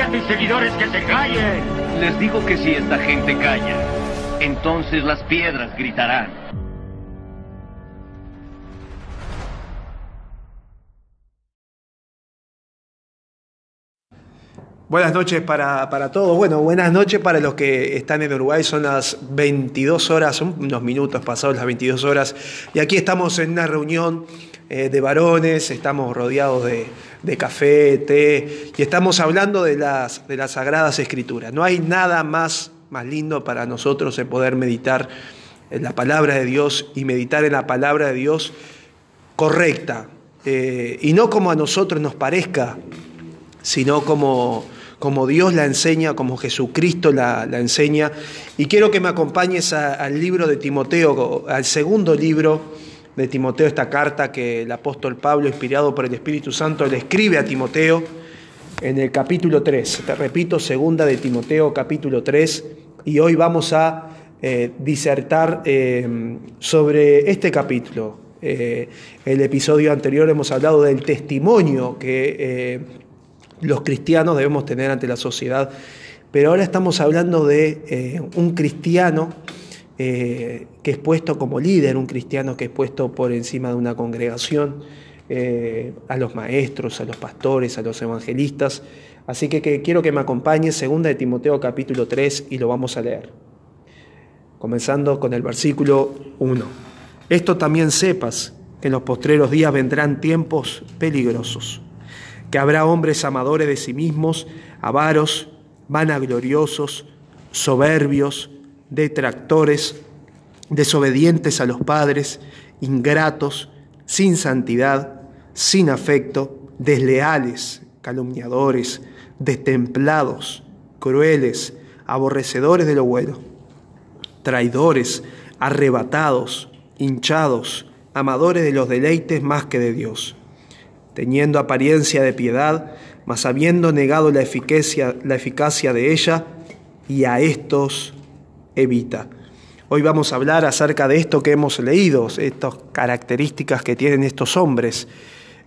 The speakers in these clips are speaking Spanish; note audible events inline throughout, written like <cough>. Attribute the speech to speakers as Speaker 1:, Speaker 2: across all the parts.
Speaker 1: A tus seguidores que se callen.
Speaker 2: Les digo que si esta gente calla, entonces las piedras gritarán.
Speaker 3: Buenas noches para, para, todos. Bueno, buenas noches para los que están en Uruguay. Son las 22 horas, son unos minutos pasados las 22 horas. Y aquí estamos en una reunión eh, de varones, estamos rodeados de, de, café, té, y estamos hablando de las, de las Sagradas Escrituras. No hay nada más, más lindo para nosotros en poder meditar en la palabra de Dios y meditar en la palabra de Dios correcta. Eh, y no como a nosotros nos parezca, sino como, como Dios la enseña, como Jesucristo la, enseña. Y quiero que me acompañes al libro de Timoteo, al segundo libro de Timoteo, esta carta que el apóstol Pablo, inspirado por el Espíritu Santo, le escribe a Timoteo en el capítulo 3. Te repito, segunda de Timoteo, capítulo 3. Y hoy vamos a eh, disertar eh, sobre este capítulo. Eh, el episodio anterior hemos hablado del testimonio que los cristianos debemos tener ante la sociedad, pero ahora estamos hablando de un cristiano eh, que es puesto como líder, un cristiano que es puesto por encima de una congregación, eh, a los maestros, a los pastores, a los evangelistas. Así que, quiero que me acompañe, segunda de Timoteo capítulo 3, y lo vamos a leer. Comenzando con el versículo 1. Esto también sepas que en los postreros días vendrán tiempos peligrosos que habrá hombres amadores de sí mismos, avaros, vanagloriosos, soberbios, detractores, desobedientes a los padres, ingratos, sin santidad, sin afecto, desleales, calumniadores, destemplados, crueles, aborrecedores de lo bueno, traidores, arrebatados, hinchados, amadores de los deleites más que de Dios teniendo apariencia de piedad, mas habiendo negado la eficacia, la eficacia de ella, y a estos evita. Hoy vamos a hablar acerca de esto que hemos leído, estas características que tienen estos hombres.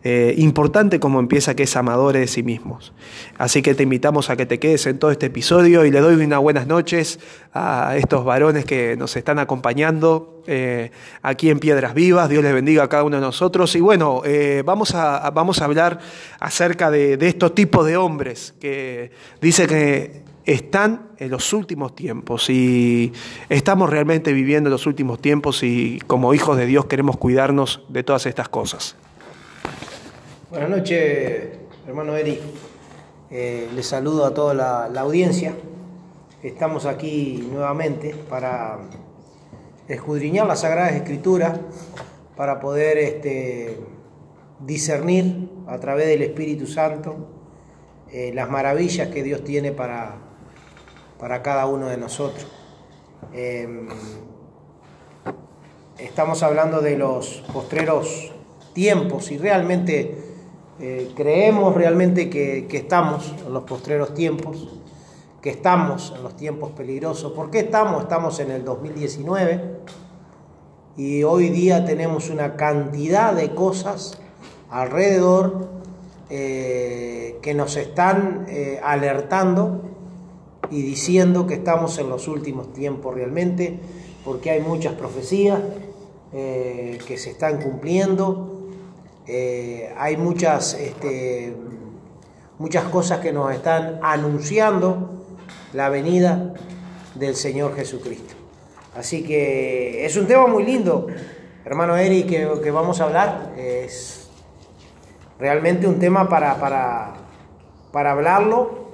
Speaker 3: Eh, importante como empieza que es amadores de sí mismos. Así que te invitamos a que te quedes en todo este episodio y le doy unas buenas noches a estos varones que nos están acompañando eh, aquí en Piedras Vivas. Dios les bendiga a cada uno de nosotros. Y bueno, eh, vamos, a, vamos a hablar acerca de, de estos tipos de hombres que dice que están en los últimos tiempos y estamos realmente viviendo los últimos tiempos y como hijos de Dios queremos cuidarnos de todas estas cosas.
Speaker 4: Buenas noches, hermano Eri. Eh, les saludo a toda la, audiencia. Estamos aquí nuevamente para escudriñar las Sagradas Escrituras, para poder este, discernir a través del Espíritu Santo eh, las maravillas que Dios tiene para, para cada uno de nosotros. Eh, estamos hablando de los postreros tiempos y realmente eh, creemos realmente que, que, estamos en los postreros tiempos, que estamos en los tiempos peligrosos. ¿Por qué estamos? Estamos en el 2019 y hoy día tenemos una cantidad de cosas alrededor eh, que nos están eh, alertando y diciendo que estamos en los últimos tiempos realmente, porque hay muchas profecías eh, que se están cumpliendo, eh, hay muchas este, muchas cosas que nos están anunciando la venida del Señor Jesucristo. Así que es un tema muy lindo, hermano Eri, que, que vamos a hablar. Es realmente un tema para, para, para hablarlo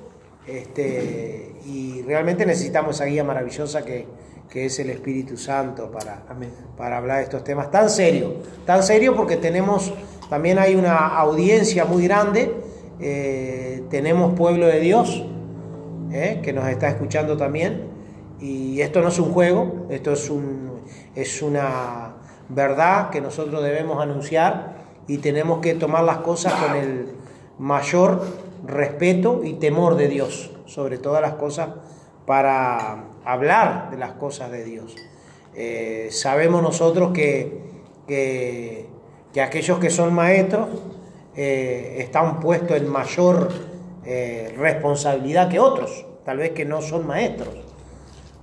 Speaker 4: este, y realmente necesitamos esa guía maravillosa que, que es el Espíritu Santo para, para hablar de estos temas tan serios, tan serios porque tenemos, también hay una audiencia muy grande, eh, tenemos pueblo de Dios eh, que nos está escuchando también y esto no es un juego, esto es, un, es una verdad que nosotros debemos anunciar y tenemos que tomar las cosas con el mayor respeto y temor de Dios, sobre todas las cosas, para hablar de las cosas de Dios. Eh, sabemos nosotros que, que, que, aquellos que son maestros eh, están puestos en mayor eh, responsabilidad que otros, tal vez que no son maestros.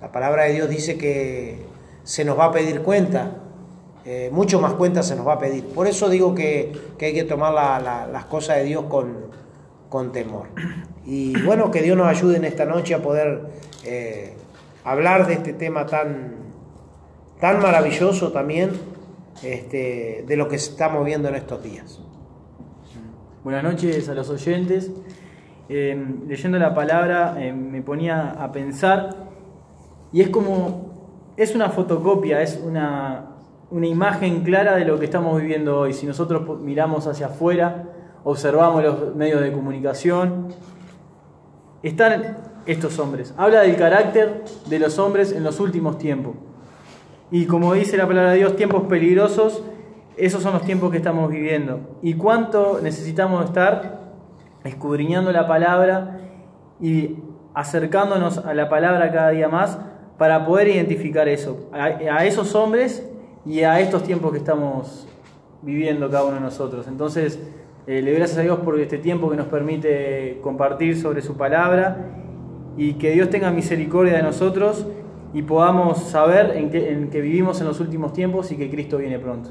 Speaker 4: La palabra de Dios dice que se nos va a pedir cuenta, mucho más cuenta se nos va a pedir. Por eso digo que, que hay que tomar la, la, las cosas de Dios con, con, temor. Y bueno, que Dios nos ayude en esta noche a poder eh, hablar de este tema tan, tan maravilloso también, este, de lo que estamos viendo en estos días.
Speaker 5: Buenas noches a los oyentes. Eh, leyendo la palabra eh, me ponía a pensar y es como, es una fotocopia, es una, una imagen clara de lo que estamos viviendo hoy. Si nosotros miramos hacia afuera, observamos los medios de comunicación, están estos hombres. Habla del carácter de los hombres en los últimos tiempos. Y como dice la palabra de Dios, tiempos peligrosos, esos son los tiempos que estamos viviendo. ¿Y cuánto necesitamos estar escudriñando la palabra y acercándonos a la palabra cada día más para poder identificar eso, a, esos hombres y a estos tiempos que estamos viviendo cada uno de nosotros. Entonces, eh, le doy gracias a Dios por este tiempo que nos permite compartir sobre su palabra y que Dios tenga misericordia de nosotros y podamos saber en que, en que vivimos en los últimos tiempos y que Cristo viene pronto.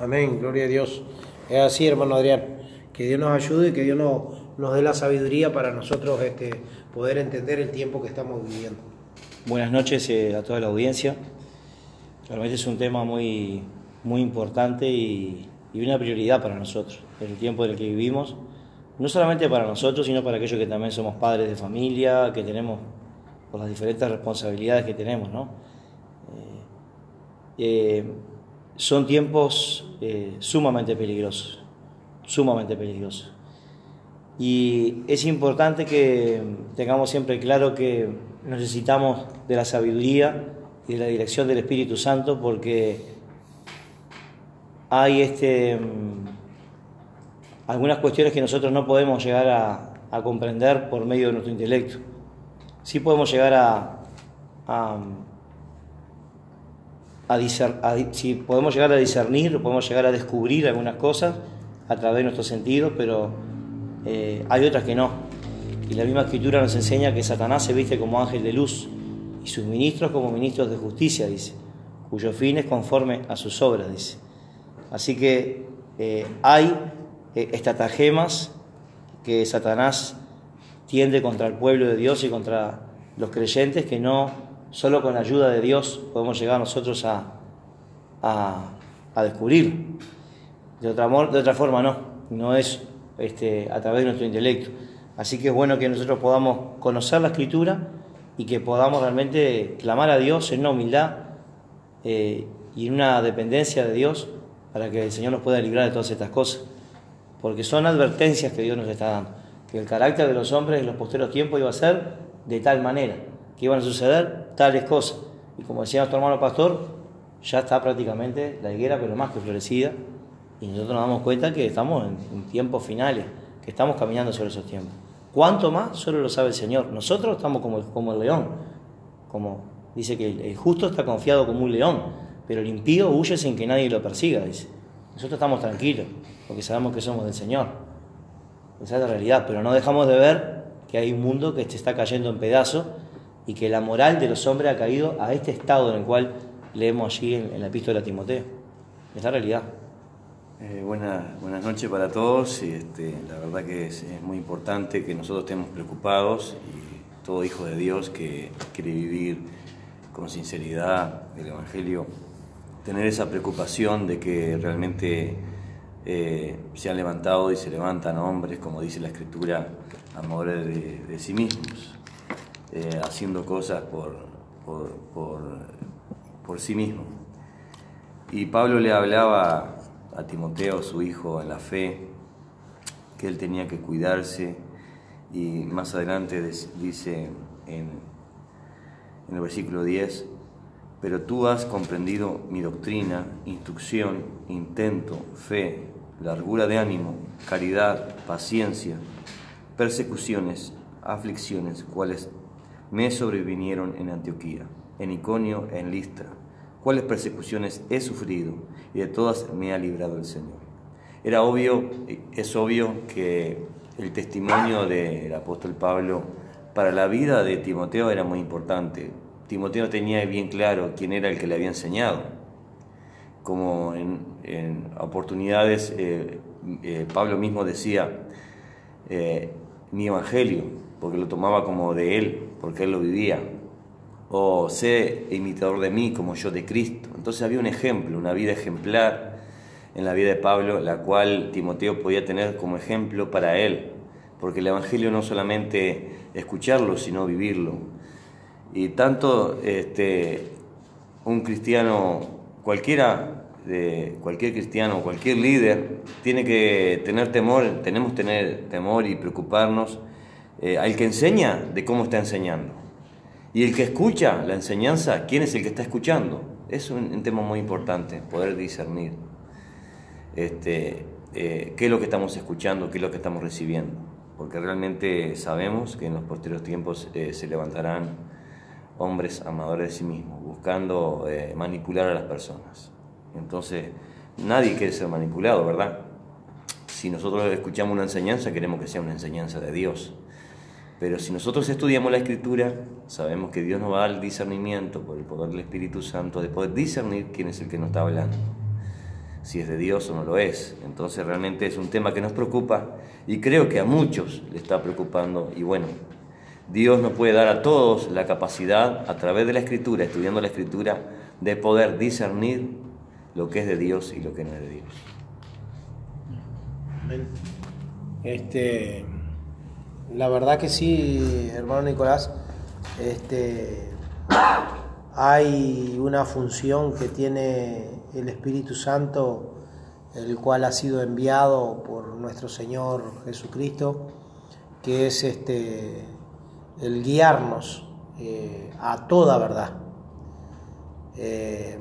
Speaker 4: Amén, gloria a Dios. Es así, hermano Adrián. Que Dios nos ayude y que Dios nos, nos dé la sabiduría para nosotros este, poder entender el tiempo que estamos viviendo.
Speaker 6: Buenas noches eh, a toda la audiencia. Realmente es un tema muy, muy importante y, y, una prioridad para nosotros, en el tiempo en el que vivimos, no solamente para nosotros, sino para aquellos que también somos padres de familia, que tenemos por las diferentes responsabilidades que tenemos, ¿no? Eh, eh, son tiempos eh, sumamente peligrosos, sumamente peligrosos. Y es importante que tengamos siempre claro que necesitamos de la sabiduría y de la dirección del Espíritu Santo porque hay este, algunas cuestiones que nosotros no podemos llegar a, a comprender por medio de nuestro intelecto. Sí podemos llegar a, a, a, a sí, podemos llegar a discernir, podemos llegar a descubrir algunas cosas a través de nuestros sentidos, pero eh, hay otras que no. Y la misma escritura nos enseña que Satanás se viste como ángel de luz y sus ministros como ministros de justicia, dice, cuyo fin es conforme a sus obras, dice. Así que eh, hay eh, estratagemas que Satanás tiende contra el pueblo de Dios y contra los creyentes que no solo con la ayuda de Dios podemos llegar nosotros a, a, a descubrir. De otra, de otra forma no, no es este, a través de nuestro intelecto. Así que es bueno que nosotros podamos conocer la escritura y que podamos realmente clamar a Dios en una humildad eh, y en una dependencia de Dios para que el Señor nos pueda librar de todas estas cosas. Porque son advertencias que Dios nos está dando. Que el carácter de los hombres en los posteros tiempos iba a ser de tal manera, que iban a suceder tales cosas. Y como decía nuestro hermano pastor, ya está prácticamente la higuera, pero más que florecida. Y nosotros nos damos cuenta que estamos en, tiempos finales, que estamos caminando sobre esos tiempos. ¿Cuánto más? Solo lo sabe el Señor. Nosotros estamos como, como el león. Como dice que el, justo está confiado como un león, pero el impío huye sin que nadie lo persiga, dice. Nosotros estamos tranquilos, porque sabemos que somos del Señor. Esa es la realidad, pero no dejamos de ver que hay un mundo que se está cayendo en pedazos y que la moral de los hombres ha caído a este estado en el cual leemos allí en, la epístola a Timoteo. Es la realidad.
Speaker 7: Eh, buenas, buenas noches para todos. Este, la verdad que es muy importante que nosotros estemos preocupados y todo hijo de Dios que quiere vivir con sinceridad el Evangelio, tener esa preocupación de que realmente eh, se han levantado y se levantan hombres, como dice la Escritura, amadores de, de sí mismos, eh, haciendo cosas por, por, por, por sí mismos. Y Pablo le hablaba a Timoteo, su hijo, en la fe, que él tenía que cuidarse y más adelante dice en, en el versículo 10, pero tú has comprendido mi doctrina, instrucción, intento, fe, largura de ánimo, caridad, paciencia, persecuciones, aflicciones, cuales me sobrevinieron en Antioquía, en Iconio, en Listra, cuáles persecuciones he sufrido y de todas me ha librado el Señor. Era obvio, es obvio que el testimonio del apóstol Pablo para la vida de Timoteo era muy importante. Timoteo tenía bien claro quién era el que le había enseñado. Como en, oportunidades eh, eh, Pablo mismo decía, eh, mi evangelio, porque lo tomaba como de él, porque él lo vivía. O sé imitador de mí como yo de Cristo. Entonces había un ejemplo, una vida ejemplar en la vida de Pablo, la cual Timoteo podía tener como ejemplo para él, porque el Evangelio no solamente escucharlo, sino vivirlo. Y tanto este, un cristiano, cualquiera, cualquier cristiano, cualquier líder, tiene que tener temor, tenemos que tener temor y preocuparnos eh, al que enseña de cómo está enseñando. Y el que escucha la enseñanza, ¿quién es el que está escuchando? Es un, un tema muy importante, poder discernir este, eh, qué es lo que estamos escuchando, qué es lo que estamos recibiendo. Porque realmente sabemos que en los posteriores tiempos eh, se levantarán hombres amadores de sí mismos, buscando eh, manipular a las personas. Entonces, nadie quiere ser manipulado, ¿verdad? Si nosotros escuchamos una enseñanza, queremos que sea una enseñanza de Dios. Pero si nosotros estudiamos la Escritura, sabemos que Dios nos va a dar el discernimiento por el poder del Espíritu Santo de poder discernir quién es el que nos está hablando, si es de Dios o no lo es. Entonces realmente es un tema que nos preocupa y creo que a muchos le está preocupando y bueno, Dios nos puede dar a todos la capacidad a través de la Escritura, estudiando la Escritura, de poder discernir lo que es de Dios y lo que no es de Dios.
Speaker 4: Este, la verdad que sí, hermano Nicolás, este, hay una función que tiene el Espíritu Santo, el cual ha sido enviado por nuestro Señor Jesucristo, que es este, el guiarnos eh, a toda verdad. Eh,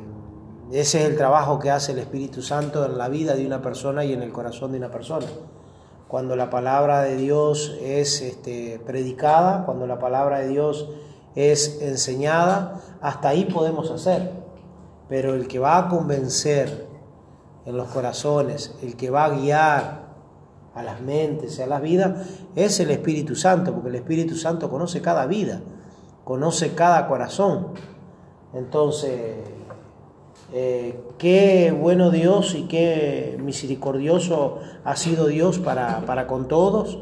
Speaker 4: ese es el trabajo que hace el Espíritu Santo en la vida de una persona y en el corazón de una persona. Cuando la palabra de Dios es este, predicada, cuando la palabra de Dios es enseñada, hasta ahí podemos hacer. Pero el que va a convencer en los corazones, el que va a guiar a las mentes, a las vidas, es el Espíritu Santo, porque el Espíritu Santo conoce cada vida, conoce cada corazón. Entonces, eh, qué bueno Dios y qué misericordioso ha sido Dios para, para con todos,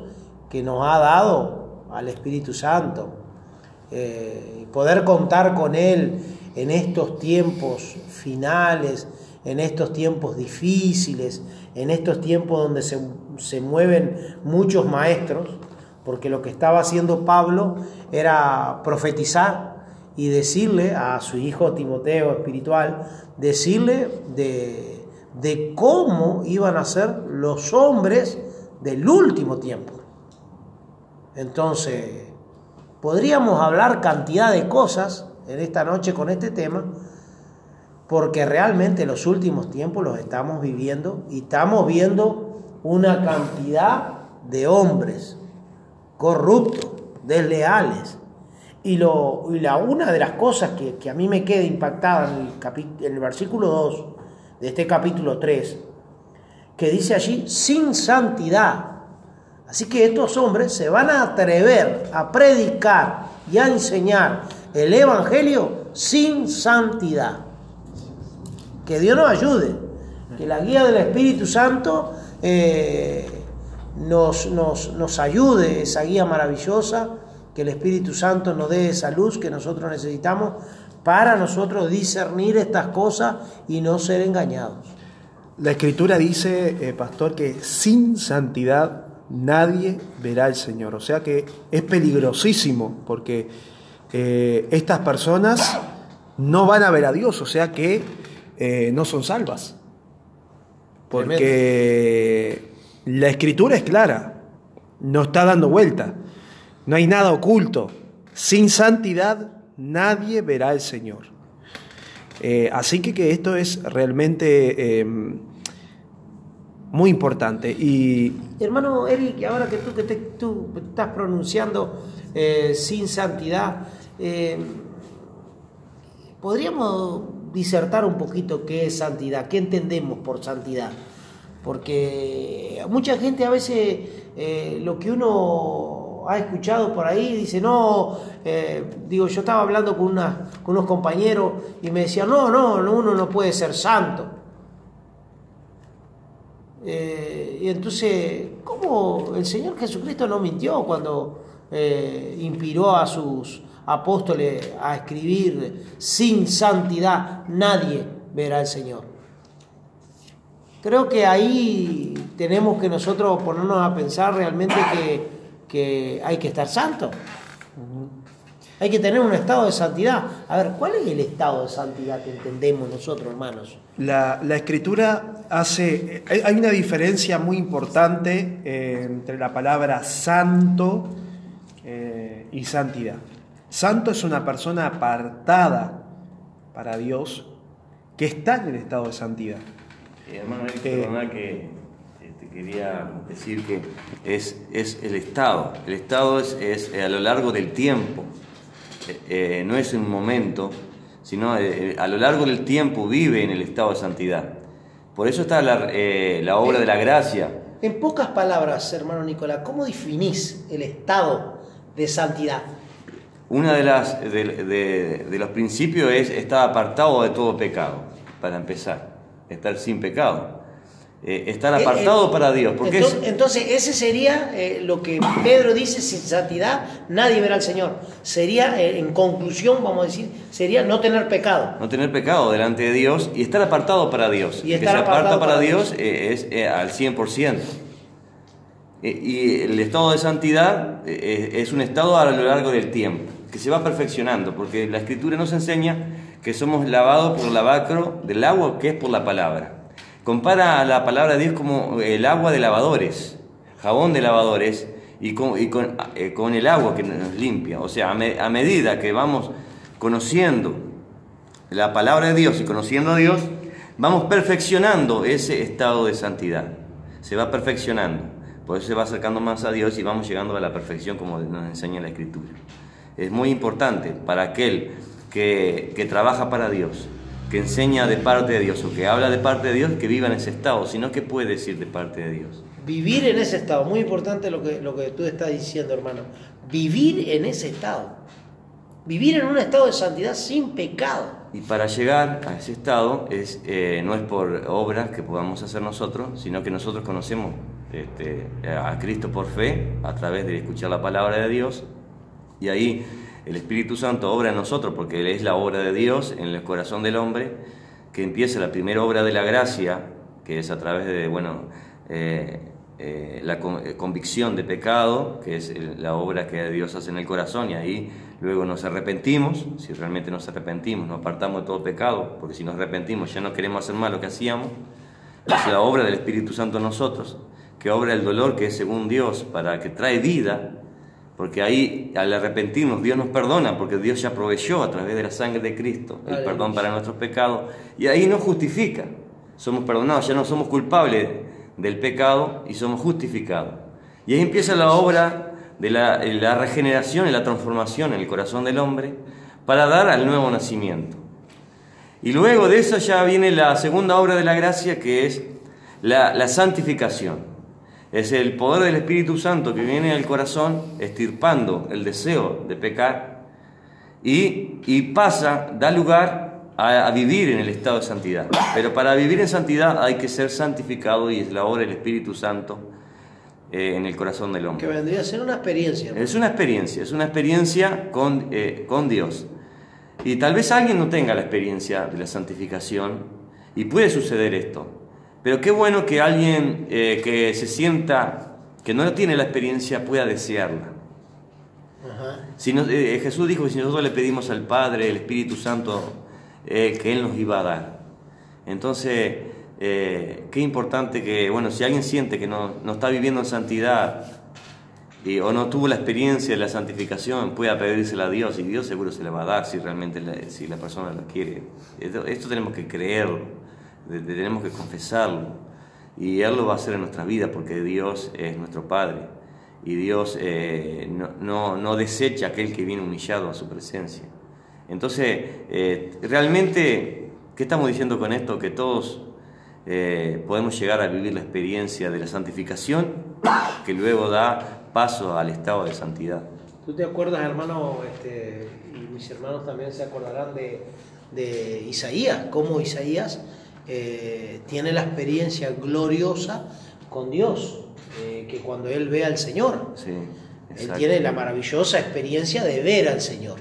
Speaker 4: que nos ha dado al Espíritu Santo. Eh, poder contar con Él en estos tiempos finales, en estos tiempos difíciles, en estos tiempos donde se, se mueven muchos maestros, porque lo que estaba haciendo Pablo era profetizar y decirle a su hijo Timoteo espiritual, decirle de, de cómo iban a ser los hombres del último tiempo. Entonces, podríamos hablar cantidad de cosas en esta noche con este tema, porque realmente los últimos tiempos los estamos viviendo y estamos viendo una cantidad de hombres corruptos, desleales, y, lo, y la, una de las cosas que, que, a mí me queda impactada en el, en el versículo 2 de este capítulo 3, que dice allí, sin santidad. Así que estos hombres se van a atrever a predicar y a enseñar el Evangelio sin santidad. Que Dios nos ayude. Que la guía del Espíritu Santo eh, nos, nos, nos ayude, esa guía maravillosa, que el Espíritu Santo nos dé esa luz que nosotros necesitamos para nosotros discernir estas cosas y no ser engañados.
Speaker 3: La escritura dice, eh, pastor, que sin santidad nadie verá al Señor. O sea que es peligrosísimo porque eh, estas personas no van a ver a Dios, o sea que no son salvas. Porque la escritura es clara, no está dando vuelta, no hay nada oculto. Sin santidad nadie verá al Señor. Eh, así que, que, esto es realmente eh, muy importante. Y,
Speaker 4: Hermano Eric, ahora que tú, que te, tú estás pronunciando eh, sin santidad, eh, podríamos disertar un poquito qué es santidad, qué entendemos por santidad. Porque mucha gente a veces eh, lo que uno ha escuchado por ahí dice, no, eh, digo, yo estaba hablando con, unos compañeros y me decían, no, no, no, uno no puede ser santo. Eh, y entonces, ¿cómo el Señor Jesucristo no mintió cuando inspiró a sus apóstoles a escribir sin santidad nadie verá al Señor? Creo que ahí tenemos que nosotros ponernos a pensar realmente que, que hay que estar santo. Hay que tener un estado de santidad. A ver, ¿cuál es el estado de santidad que entendemos nosotros, hermanos?
Speaker 3: La, la escritura hace. Hay una diferencia muy importante eh, entre la palabra santo eh, y santidad. Santo es una persona apartada para Dios que está en el estado de santidad.
Speaker 7: Eh, hermano, Eric,
Speaker 3: Eh,
Speaker 7: perdona que eh, te quería decir que es, es el Estado. El Estado es, es, eh, a lo largo del tiempo, Eh, no es un momento, sino a lo largo del tiempo vive en el estado de santidad. Por eso está la, eh, la obra de la gracia.
Speaker 4: En pocas palabras, hermano Nicolás, ¿cómo definís el estado de santidad?
Speaker 7: Una de las de, de- de los principios es estar apartado de todo pecado, para empezar, estar sin pecado. Eh, estar
Speaker 4: Eh,
Speaker 7: apartado
Speaker 4: eh,
Speaker 7: para Dios, porque
Speaker 4: entonces,
Speaker 7: es,
Speaker 4: entonces, ese sería lo que Pedro dice, sin santidad nadie verá al Señor. Sería, en conclusión, vamos a decir, sería no tener pecado.
Speaker 7: no tener pecado delante de Dios y estar apartado para Dios.
Speaker 4: Y
Speaker 7: El que
Speaker 4: estar
Speaker 7: se aparta
Speaker 4: apartado
Speaker 7: para,
Speaker 4: para
Speaker 7: Dios
Speaker 4: Dios.
Speaker 7: es al 100%. Eh, Y el estado de santidad es un estado a lo largo del tiempo, que se va perfeccionando, porque la Escritura nos enseña que somos lavados por el lavacro del agua que es por la palabra. Compara a la palabra de Dios como el agua de lavadores, jabón de lavadores, y con, eh, con el agua que nos limpia. O sea, a, a medida que vamos conociendo la palabra de Dios y conociendo a Dios, vamos perfeccionando ese estado de santidad. Se va perfeccionando. Por eso se va acercando más a Dios y vamos llegando a la perfección como nos enseña la Escritura. Es muy importante para aquel que, que trabaja para Dios, que enseña de parte de Dios o que habla de parte de Dios, que viva en ese estado, sino que puede decir de parte de Dios.
Speaker 4: Vivir en ese estado, muy importante lo que, lo que tú estás diciendo, hermano. Vivir en ese estado. Vivir en un estado de santidad sin pecado.
Speaker 7: Y para llegar a ese estado es, eh, no es por obras que podamos hacer nosotros, sino que nosotros conocemos este, a Cristo por fe, a través de escuchar la palabra de Dios, y ahí el Espíritu Santo obra en nosotros, porque Él es la obra de Dios en el corazón del hombre, que empieza la primera obra de la gracia, que es a través de, bueno, eh, eh, la eh, convicción de pecado, que es la obra que Dios hace en el corazón, y ahí luego nos arrepentimos, si realmente nos arrepentimos, nos apartamos de todo pecado, porque si nos arrepentimos ya no queremos hacer más lo que hacíamos, es la obra del Espíritu Santo en nosotros, que obra el dolor que es según Dios, para que trae vida, porque ahí al arrepentirnos Dios nos perdona, porque Dios ya proveyó a través de la sangre de Cristo el
Speaker 4: Aleluya.
Speaker 7: perdón para nuestros pecados, y ahí nos justifica, somos perdonados, ya no somos culpables del pecado y somos justificados. Y ahí empieza la obra de la, la regeneración y la transformación en el corazón del hombre para dar al nuevo nacimiento. Y luego de eso ya viene la segunda obra de la gracia que es la, la santificación. Es el poder del Espíritu Santo que viene al corazón estirpando el deseo de pecar y, y pasa, da lugar a, a vivir en el estado de santidad. Pero para vivir en santidad hay que ser santificado y es la obra del Espíritu Santo eh, en el corazón del
Speaker 4: Que
Speaker 7: hombre.
Speaker 4: vendría a ser una experiencia. ¿no?
Speaker 7: Es una experiencia, es una experiencia con, eh, con Dios. Y tal vez alguien no tenga la experiencia de la santificación y puede suceder esto. Pero qué bueno que alguien eh, que se sienta, que no tiene la experiencia, pueda desearla.
Speaker 4: Ajá.
Speaker 7: Si no- eh, Jesús dijo que si nosotros le pedimos al Padre, el Espíritu Santo, eh, que Él nos iba a dar. Entonces, eh, qué importante que, bueno, si alguien siente que no, no está viviendo en santidad y- o no tuvo la experiencia de la santificación, pueda pedírsela a Dios y Dios seguro se la va a dar si realmente la, si la persona lo quiere. Esto, esto tenemos que creerlo, tenemos que confesarlo y Él lo va a hacer en nuestra vida porque Dios es nuestro Padre y Dios eh, no, no, no desecha a aquel que viene humillado a su presencia. Entonces, eh, realmente, ¿qué estamos diciendo con esto? Que todos eh, podemos llegar a vivir la experiencia de la santificación que luego da paso al estado de santidad.
Speaker 4: ¿Tú te acuerdas, hermano, este, y mis hermanos también se acordarán de, de Isaías, cómo Isaías eh, tiene la experiencia gloriosa con Dios, eh, que cuando él ve al Señor,
Speaker 7: Sí,
Speaker 4: él tiene la maravillosa experiencia de ver al Señor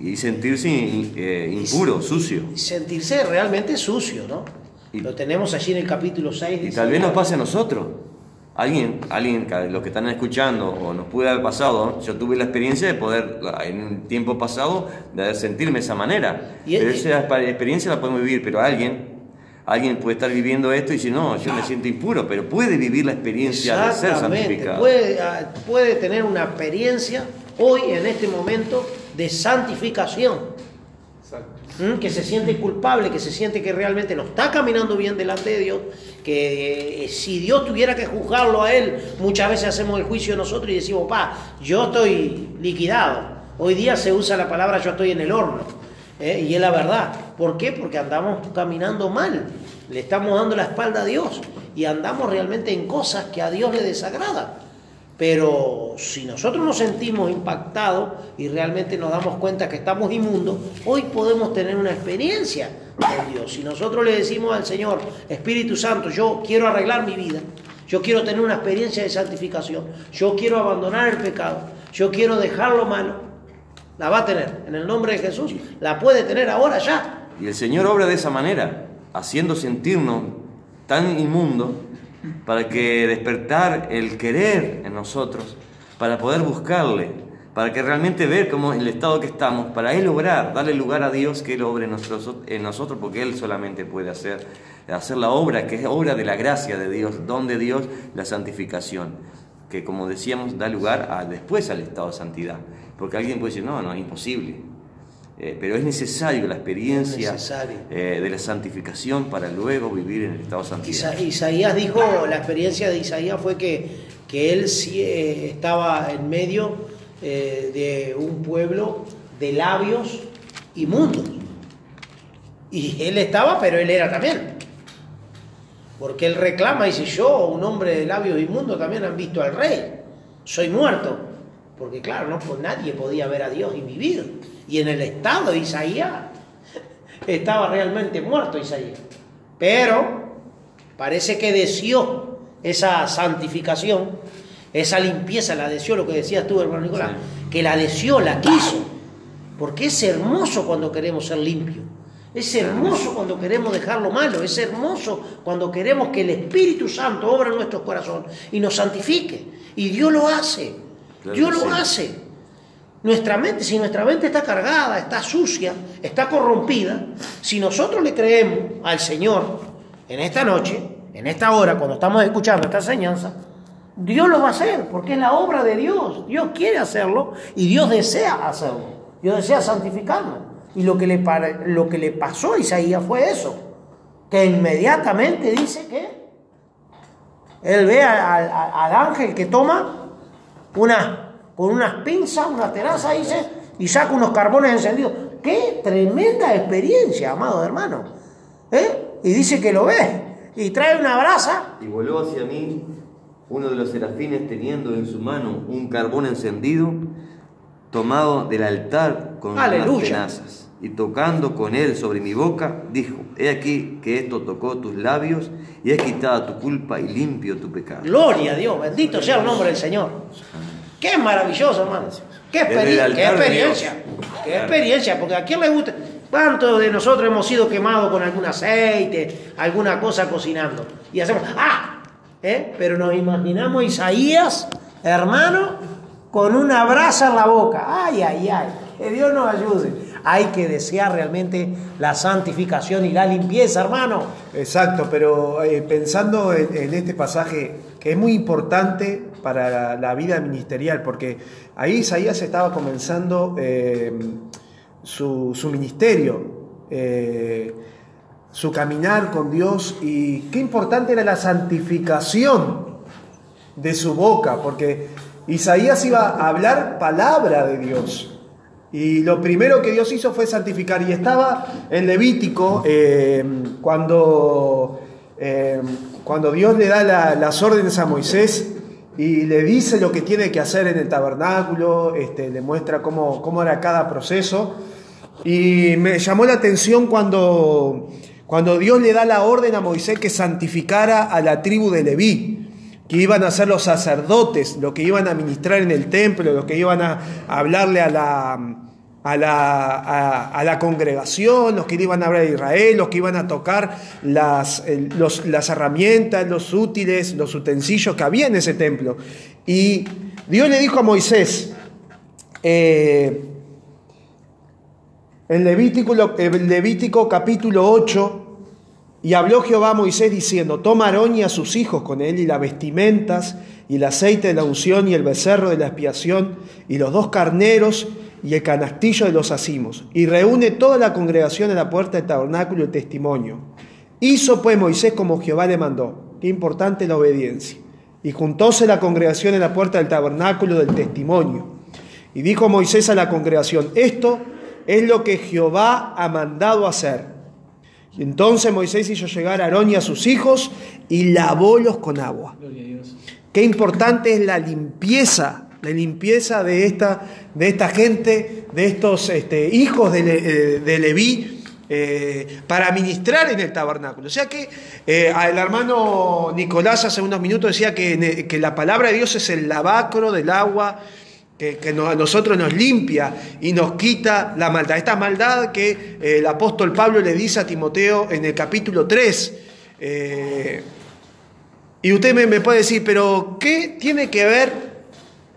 Speaker 7: Y sentirse eh, impuro, sucio.
Speaker 4: y sentirse realmente sucio, ¿no?
Speaker 7: Y-
Speaker 4: Lo tenemos allí en el capítulo 6.
Speaker 7: Y tal vez nos pase a nosotros. Alguien, alguien, los que están escuchando, o nos puede haber pasado, yo tuve la experiencia de poder, en un tiempo pasado, de sentirme de esa manera.
Speaker 4: Y-
Speaker 7: pero
Speaker 4: y-
Speaker 7: esa experiencia la podemos vivir, pero alguien, alguien puede estar viviendo esto y decir, no, yo me siento impuro, pero puede vivir la experiencia de ser santificado.
Speaker 4: puede, ah, puede tener una experiencia hoy, en este momento, de santificación. ¿Mm? Que se siente culpable, que se siente que realmente no está caminando bien delante de Dios, que eh, si Dios tuviera que juzgarlo a él, muchas veces hacemos el juicio nosotros y decimos, pa, yo estoy liquidado. Hoy día se usa la palabra yo estoy en el horno. ¿eh? Y es la verdad. ¿Por qué? Porque andamos caminando mal. Le estamos dando la espalda a Dios y andamos realmente en cosas que a Dios le desagradan. Pero si nosotros nos sentimos impactados y realmente nos damos cuenta que estamos inmundos, hoy podemos tener una experiencia con Dios. Si nosotros le decimos al Señor, Espíritu Santo, yo quiero arreglar mi vida, yo quiero tener una experiencia de santificación, yo quiero abandonar el pecado, yo quiero dejar lo malo, la va a tener. En el nombre de Jesús, la puede tener ahora ya.
Speaker 7: Y el Señor obra de esa manera, haciendo sentirnos tan inmundos para que despertar el querer en nosotros, para poder buscarle, para que realmente ver cómo el estado que estamos, para Él obrar, darle lugar a Dios que Él obre en nosotros, en nosotros porque Él solamente puede hacer, hacer la obra, que es obra de la gracia de Dios, don de Dios, la santificación, que como decíamos da lugar a, después al estado de santidad, porque alguien puede decir, no, no, es imposible. Eh, pero es necesario la experiencia
Speaker 4: necesario.
Speaker 7: eh, de la santificación para luego vivir en el estado de santidad.
Speaker 4: Isa- Isaías dijo, la experiencia de Isaías fue que, que él sí, eh, estaba en medio de un pueblo de labios inmundos. Y él estaba, pero él era también. Porque él reclama, dice, yo, un hombre de labios inmundos, también han visto al rey. Soy muerto. Porque claro, no, pues nadie podía ver a Dios y vivir. Y en el estado de Isaías estaba realmente muerto Isaías. Pero parece que deseó esa santificación, esa limpieza, la deseó, lo que decías tú, hermano Nicolás, que la deseó, la quiso. Porque es hermoso cuando queremos ser limpios. Es hermoso cuando queremos dejar lo malo. Es hermoso cuando queremos que el Espíritu Santo obra en nuestros corazones y nos santifique. Y Dios lo hace.
Speaker 7: Claro
Speaker 4: Dios lo
Speaker 7: sí.
Speaker 4: hace. Nuestra mente, si nuestra mente está cargada, está sucia, está corrompida, si nosotros le creemos al Señor en esta noche, en esta hora, cuando estamos escuchando esta enseñanza, Dios lo va a hacer, porque es la obra de Dios. Dios quiere hacerlo y Dios desea hacerlo. Dios desea santificarlo. Y lo que le, lo que le pasó a Isaías fue eso, que inmediatamente dice que él ve al- al ángel que toma una, con unas pinzas, una teraza, dice, y saca unos carbones encendidos. ¡Qué tremenda experiencia, amado hermano! ¿Eh? Y dice que lo ve, y trae una brasa,
Speaker 7: Y voló hacia mí uno de los serafines teniendo en su mano un carbón encendido tomado del altar con unas tenazas.
Speaker 8: y tocando con él sobre mi boca, dijo, he aquí que esto tocó tus labios y he quitado tu culpa y limpio tu pecado.
Speaker 4: Gloria a Dios, bendito sea el nombre del Señor. Qué maravilloso, hermano. Qué, experiencia. Qué experiencia, porque a quién le gusta. ¿Cuántos de nosotros hemos sido quemados con algún aceite, alguna cosa cocinando? Y hacemos, ¡ah! ¿Eh? Pero nos imaginamos a Isaías, hermano, con una brasa en la boca. ¡Ay, ay, ay! Que Dios nos ayude. Hay que desear realmente la santificación y la limpieza, hermano.
Speaker 3: Exacto, pero eh, pensando en, en este pasaje que es muy importante para la, vida ministerial, porque ahí Isaías estaba comenzando eh, su, ministerio, eh, su caminar con Dios, y qué importante era la santificación de su boca, porque Isaías iba a hablar palabra de Dios. Y lo primero que Dios hizo fue santificar. Y estaba en Levítico eh, cuando, cuando Dios le da la- las órdenes a Moisés y le dice lo que tiene que hacer en el tabernáculo, este, le muestra cómo, cómo era cada proceso. Y me llamó la atención cuando, cuando Dios le da la orden a Moisés que santificara a la tribu de Leví que iban a ser los sacerdotes, los que iban a ministrar en el templo, los que iban a hablarle a la, a la, a- la congregación, los que iban a hablar a Israel, los que iban a tocar las, las herramientas, los útiles, los utensilios que había en ese templo. Y Dios le dijo a Moisés, eh, en Levítico, en Levítico capítulo 8, y habló Jehová a Moisés diciendo, toma Aarón y a sus hijos con él y las vestimentas y el aceite de la unción y el becerro de la expiación y los dos carneros y el canastillo de los acimos y reúne toda la congregación en la puerta del tabernáculo el testimonio. Hizo pues Moisés como Jehová le mandó. Qué importante la obediencia. Y juntóse la congregación en la puerta del tabernáculo del testimonio. Y dijo Moisés a la congregación, esto es lo que Jehová ha mandado hacer. Y entonces Moisés hizo llegar a Aarón y a sus hijos y lavólos con agua. Qué importante es la limpieza, la limpieza de esta, de esta gente, de estos este, hijos de, Le- eh, Leví, eh, para ministrar en el tabernáculo. O sea que eh, el hermano Nicolás hace unos minutos decía que, que la palabra de Dios es el lavacro del agua que, que a nosotros nos limpia y nos quita la maldad. Esta maldad que eh, el apóstol Pablo le dice a Timoteo en el capítulo 3. eh, y usted me, me puede decir, pero ¿qué tiene que ver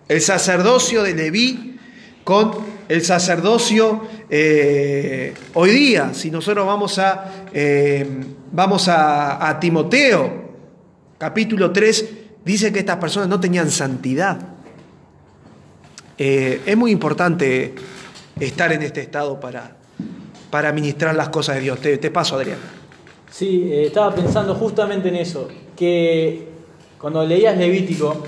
Speaker 3: el sacerdocio de Leví con el sacerdocio eh, hoy día? Si nosotros vamos a, eh, vamos a, a Timoteo, capítulo 3, dice que estas personas no tenían santidad. Eh, es muy importante estar en este estado para, para ministrar las cosas de Dios. Te, te paso, Adrián.
Speaker 5: Sí, estaba pensando justamente en eso, que cuando leías Levítico,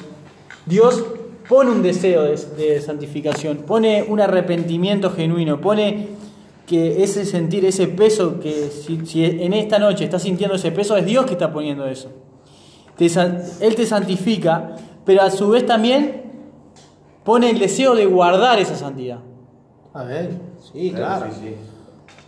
Speaker 5: Dios pone un deseo de, de santificación, pone un arrepentimiento genuino, pone que ese sentir, ese peso, que si, si en esta noche estás sintiendo ese peso, es Dios que está poniendo eso. Te él te santifica, pero a su vez también pone el deseo de guardar esa santidad.
Speaker 4: A ver, sí, claro.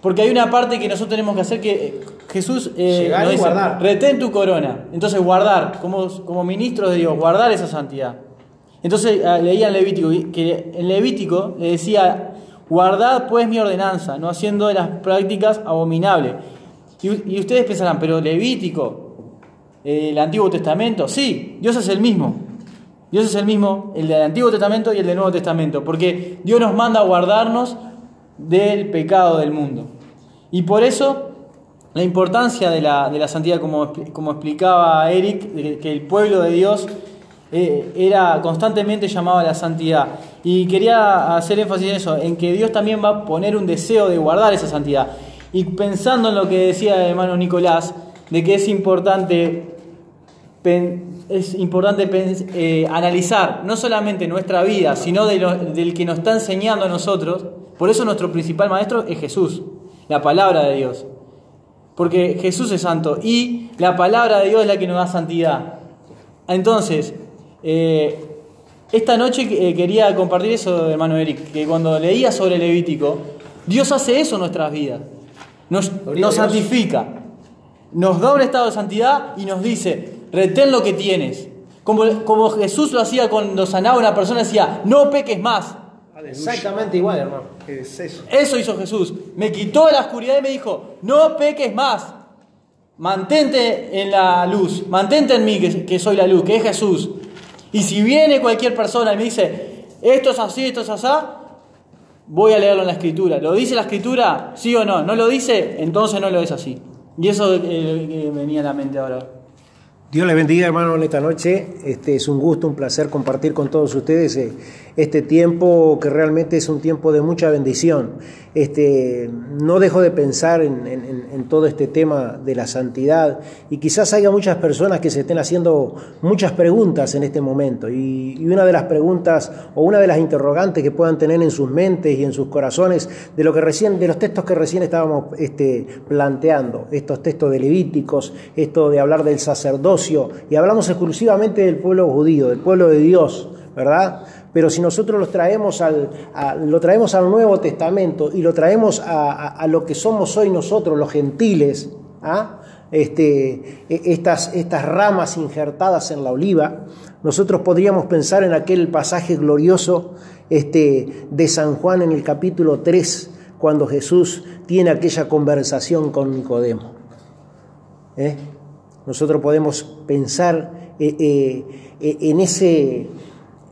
Speaker 5: Porque hay una parte que nosotros tenemos que hacer que eh, Jesús eh,
Speaker 4: Llegar
Speaker 5: nos
Speaker 4: y
Speaker 5: dice,
Speaker 4: guardar.
Speaker 5: retén tu corona. Entonces guardar, como, como ministros de Dios, guardar esa santidad. Entonces ah, leía en Levítico que en Levítico le decía, guardad pues mi ordenanza, no haciendo de las prácticas abominables. Y, ustedes pensarán, pero Levítico, eh, el Antiguo Testamento, sí, Dios es el mismo. Dios es el mismo, el del Antiguo Testamento y el del Nuevo Testamento, porque Dios nos manda a guardarnos del pecado del mundo. Y por eso la importancia de la, de la santidad, como, como explicaba Eric, que el pueblo de Dios eh, era constantemente llamado a la santidad. Y quería hacer énfasis en eso, en que Dios también va a poner un deseo de guardar esa santidad. Y pensando en lo que decía hermano Nicolás, de que es importante es importante eh, analizar no solamente nuestra vida, sino del que nos está enseñando a nosotros. Por eso nuestro principal maestro es Jesús, la palabra de Dios. Porque Jesús es santo y la palabra de Dios es la que nos da santidad. Entonces, eh, esta noche eh, quería compartir eso, hermano Eric, que cuando leía sobre Levítico, Dios hace eso en nuestras vidas. Nos, nos santifica, nos da un estado de santidad y nos dice, retén lo que tienes. Como, como Jesús lo hacía cuando sanaba a una persona, decía, no peques más.
Speaker 4: Exactamente igual, hermano.
Speaker 3: Es eso.
Speaker 5: Eso hizo Jesús. Me quitó la oscuridad y me dijo, no peques más. Mantente en la luz, mantente en mí, que, que soy la luz, que es Jesús. Y si viene cualquier persona y me dice, esto es así, esto es así, voy a leerlo en la escritura. ¿Lo dice la escritura? ¿Sí o no? ¿No lo dice? Entonces no lo es así. Y eso eh, venía a la mente ahora.
Speaker 4: Dios les bendiga, hermano, en esta noche. Este es un gusto, un placer compartir con todos ustedes eh, este tiempo que realmente es un tiempo de mucha bendición. Este, no dejo de pensar en, en- en todo este tema de la santidad y quizás haya muchas personas que se estén haciendo muchas preguntas en este momento y, y una de las preguntas o una de las interrogantes que puedan tener en sus mentes y en sus corazones de lo que recién de los textos que recién estábamos este, planteando, estos textos de Levíticos, esto de hablar del sacerdocio y hablamos exclusivamente del pueblo judío, del pueblo de Dios, ¿verdad? Pero si nosotros los traemos al, lo traemos al Nuevo Testamento y lo traemos a, lo que somos hoy nosotros, los gentiles, ¿ah? este, e- estas, estas ramas injertadas en la oliva, nosotros podríamos pensar en aquel pasaje glorioso este, de San Juan en el capítulo 3, cuando Jesús tiene aquella conversación con Nicodemo. ¿eh? Nosotros podemos pensar eh, eh, eh, en, ese,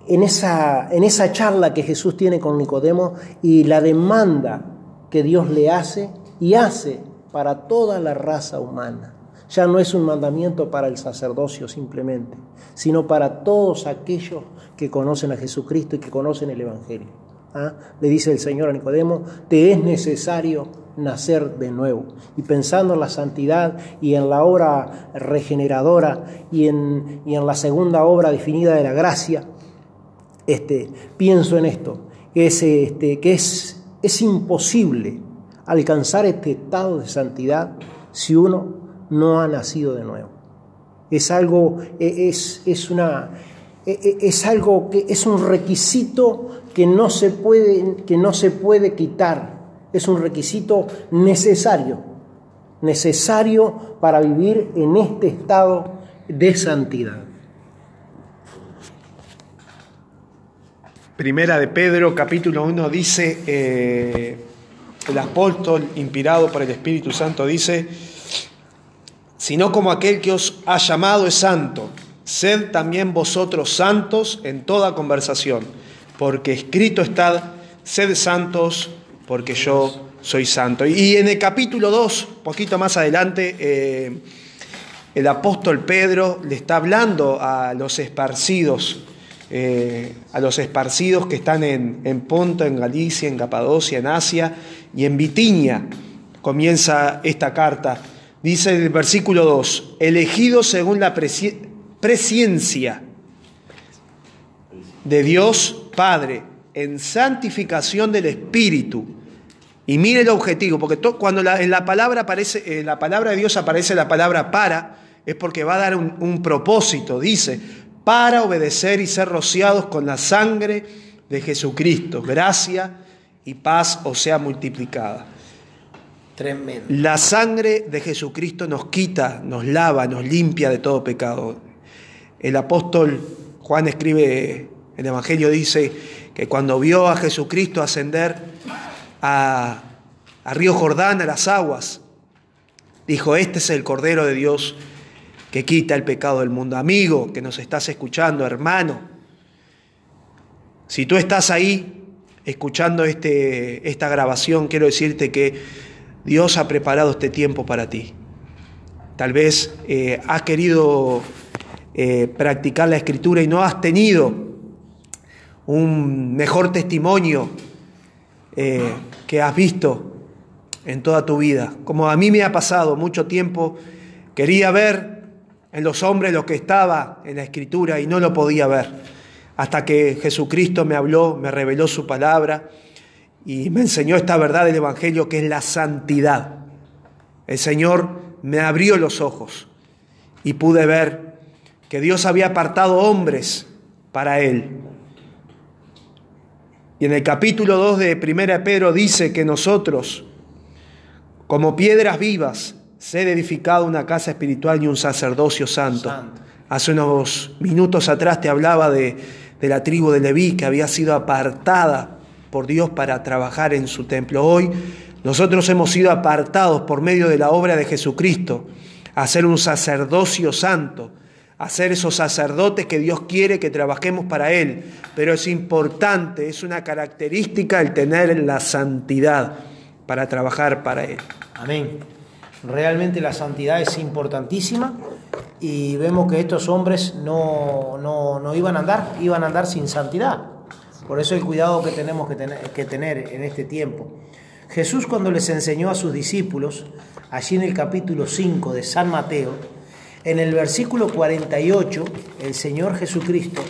Speaker 4: en, esa, en esa charla que Jesús tiene con Nicodemo y la demanda que Dios le hace y hace para toda la raza humana. Ya no es un mandamiento para el sacerdocio simplemente, sino para todos aquellos que conocen a Jesucristo y que conocen el Evangelio. ¿Ah? Le dice el Señor a Nicodemo, te es necesario nacer de nuevo. Y pensando en la santidad y en la obra regeneradora y en, y en la segunda obra definida de la gracia, este, pienso en esto, que es, este, que es, es imposible alcanzar este estado de santidad si uno no ha nacido de nuevo. Es algo, es, es una, es algo que es un requisito que no se puede, que no se puede quitar. Es un requisito necesario, necesario para vivir en este estado de santidad.
Speaker 3: Primera de Pedro, capítulo 1, dice, eh, el apóstol, inspirado por el Espíritu Santo, dice, sino como aquel que os ha llamado es santo, sed también vosotros santos en toda conversación, porque escrito está, sed santos, porque yo soy santo. Y en el capítulo 2, poquito más adelante, eh, el apóstol Pedro le está hablando a los esparcidos, eh, a los esparcidos que están en, Ponto, en Galicia, en Capadocia, en Asia y en Bitinia. Comienza esta carta. Dice el versículo 2, elegidos según la presi- presciencia de Dios Padre, en santificación del Espíritu. Y mire el objetivo, porque cuando en la palabra aparece, la palabra de Dios aparece la palabra para, es porque va a dar un propósito, dice, para obedecer y ser rociados con la sangre de Jesucristo, gracia y paz os sea multiplicada.
Speaker 4: Tremendo.
Speaker 3: La sangre de Jesucristo nos quita, nos lava, nos limpia de todo pecado. El apóstol Juan escribe, el Evangelio dice que cuando vio a Jesucristo ascender a, a Río Jordán, a las aguas, dijo, este es el Cordero de Dios que quita el pecado del mundo. Amigo que nos estás escuchando, hermano, si tú estás ahí escuchando este, esta grabación, quiero decirte que Dios ha preparado este tiempo para ti. Tal vez eh, has querido eh, practicar la escritura y no has tenido un mejor testimonio eh, que has visto en toda tu vida. Como a mí me ha pasado mucho tiempo, quería ver en los hombres lo que estaba en la escritura y no lo podía ver. Hasta que Jesucristo me habló, me reveló su palabra y me enseñó esta verdad del Evangelio que es la santidad. El Señor me abrió los ojos y pude ver que Dios había apartado hombres para Él. Y en el capítulo 2 de 1 Pedro dice que nosotros, como piedras vivas, ser edificado una casa espiritual y un sacerdocio santo.
Speaker 4: Santo.
Speaker 3: Hace unos minutos atrás te hablaba de, de la tribu de Leví que había sido apartada por Dios para trabajar en su templo. Hoy nosotros hemos sido apartados por medio de la obra de Jesucristo a ser un sacerdocio santo, a ser esos sacerdotes que Dios quiere que trabajemos para Él. Pero es importante, es una característica el tener la santidad para trabajar para Él.
Speaker 4: Amén. Realmente la santidad es importantísima y vemos que estos hombres no, no, no iban a andar, iban a andar sin santidad. Por eso el cuidado que tenemos que tener, que tener en este tiempo. Jesús cuando les enseñó a sus discípulos, allí en el capítulo 5 de San Mateo, en el versículo 48, el Señor Jesucristo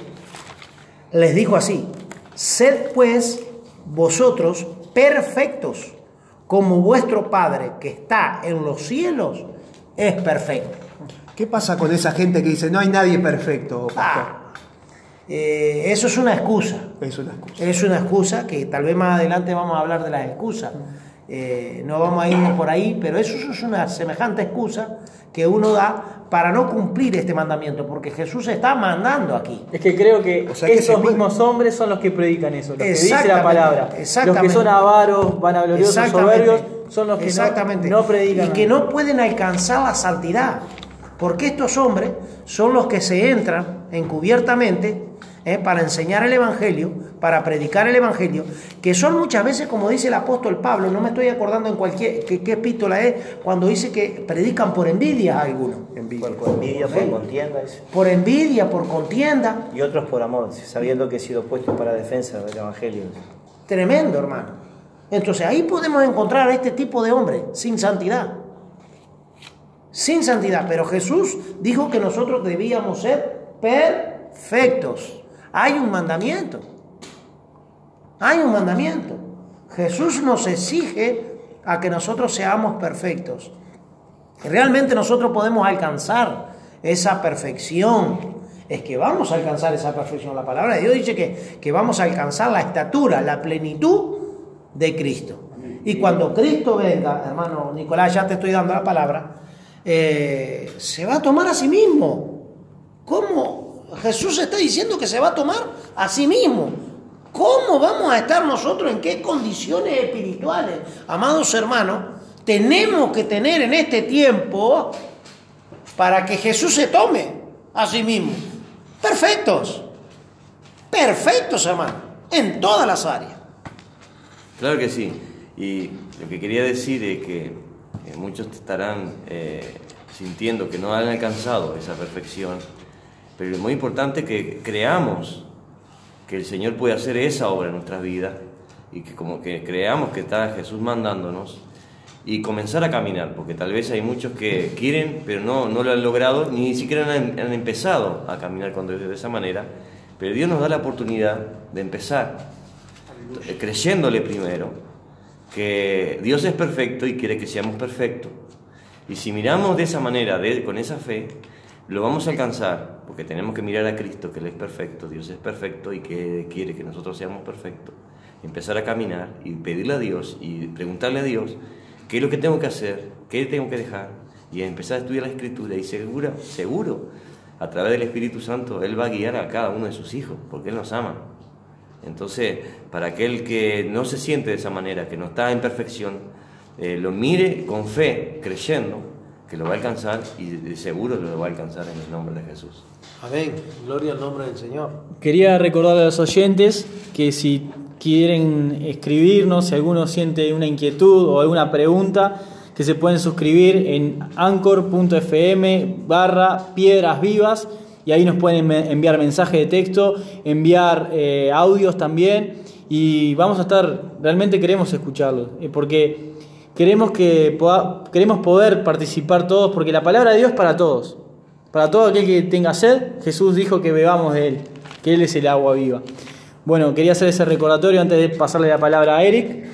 Speaker 4: les dijo así, sed pues vosotros perfectos, como vuestro Padre que está en los cielos es perfecto.
Speaker 3: ¿Qué pasa con esa gente que dice no hay nadie perfecto, pastor?
Speaker 4: Ah, eh, eso es una excusa.
Speaker 3: Es una excusa.
Speaker 4: Es una excusa que tal vez más adelante vamos a hablar de las excusas. Eh, no vamos a irnos por ahí, pero eso es una semejante excusa que uno da para no cumplir este mandamiento, porque Jesús está mandando aquí.
Speaker 5: Es que creo que
Speaker 3: O sea que
Speaker 5: esos
Speaker 3: puede-
Speaker 5: mismos hombres son los que predican eso, los que dice la
Speaker 4: Exactamente,
Speaker 5: palabra. Los que
Speaker 4: exactamente.
Speaker 5: son avaros, vanagloriosos,
Speaker 4: Exactamente.
Speaker 5: soberbios, son los que no-
Speaker 4: Exactamente.
Speaker 5: No, predican.
Speaker 4: Y que no pueden alcanzar la santidad. Porque estos hombres son los que se entran encubiertamente eh, para enseñar el Evangelio, para predicar el Evangelio, que son muchas veces, como dice el apóstol Pablo, no me estoy acordando en cualquier qué, epístola es, cuando dice que predican por envidia a algunos.
Speaker 6: Por, por envidia, por contienda dice.
Speaker 4: Por envidia, por contienda.
Speaker 6: y otros por amor, sabiendo que he sido puesto para defensa del Evangelio.
Speaker 4: Tremendo, hermano. Entonces ahí podemos encontrar a este tipo de hombre sin santidad. Sin santidad. Pero Jesús dijo que nosotros debíamos ser perfectos. Hay un mandamiento. Hay un mandamiento. Jesús nos exige a que nosotros seamos perfectos. Realmente nosotros podemos alcanzar esa perfección. Es que vamos a alcanzar esa perfección. La palabra de Dios dice que, que vamos a alcanzar la estatura, la plenitud de Cristo. Y cuando Cristo venga, hermano Nicolás, ya te estoy dando la palabra, eh, se va a tomar a sí mismo. ¿Cómo? Jesús está diciendo que se va a tomar a sí mismo. ¿Cómo vamos a estar nosotros? ¿En qué condiciones espirituales? Amados hermanos, tenemos que tener en este tiempo para que Jesús se tome a sí mismo. Perfectos. Perfectos, hermano. En todas las áreas.
Speaker 7: Claro que sí. Y lo que quería decir es que eh, muchos estarán eh, sintiendo que no han alcanzado esa perfección, pero es muy importante que creamos que el Señor puede hacer esa obra en nuestras vidas y que como que creamos que está Jesús mandándonos y comenzar a caminar, porque tal vez hay muchos que quieren, pero no, no lo han logrado, ni siquiera han, han empezado a caminar con Dios de esa manera, pero Dios nos da la oportunidad de empezar creyéndole primero que Dios es perfecto y quiere que seamos perfectos. Y si miramos de esa manera, de- con esa fe, lo vamos a alcanzar, porque tenemos que mirar a Cristo, que Él es perfecto, Dios es perfecto y que quiere que nosotros seamos perfectos. Empezar a caminar y pedirle a Dios y preguntarle a Dios qué es lo que tengo que hacer, qué tengo que dejar, y empezar a estudiar la Escritura y segura, seguro, a través del Espíritu Santo, Él va a guiar a cada uno de sus hijos, porque Él nos ama. Entonces, para aquel que no se siente de esa manera, que no está en perfección, eh, lo mire con fe, creyendo que lo va a alcanzar y de seguro lo va a alcanzar en el nombre de Jesús.
Speaker 4: Amén. Gloria al nombre del Señor.
Speaker 5: Quería recordarle a los oyentes que si quieren escribirnos, si alguno siente una inquietud o alguna pregunta, que se pueden suscribir en anchor.fm barra piedras vivas y ahí nos pueden enviar mensajes de texto, enviar eh, audios también y vamos a estar, realmente queremos escucharlos, eh, porque queremos, que queremos poder participar todos, porque la palabra de Dios es para todos. Para todo aquel que tenga sed, Jesús dijo que bebamos de Él, que Él es el agua viva. Bueno, quería hacer ese recordatorio antes de pasarle la palabra a Eric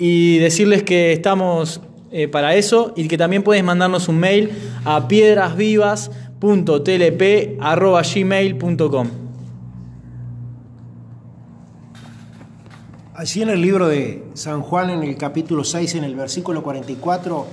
Speaker 5: y decirles que estamos eh, para eso y que también puedes mandarnos un mail a piedrasvivas.tlp.gmail.com
Speaker 4: Allí en el libro de San Juan, en el capítulo 6, en el versículo 44,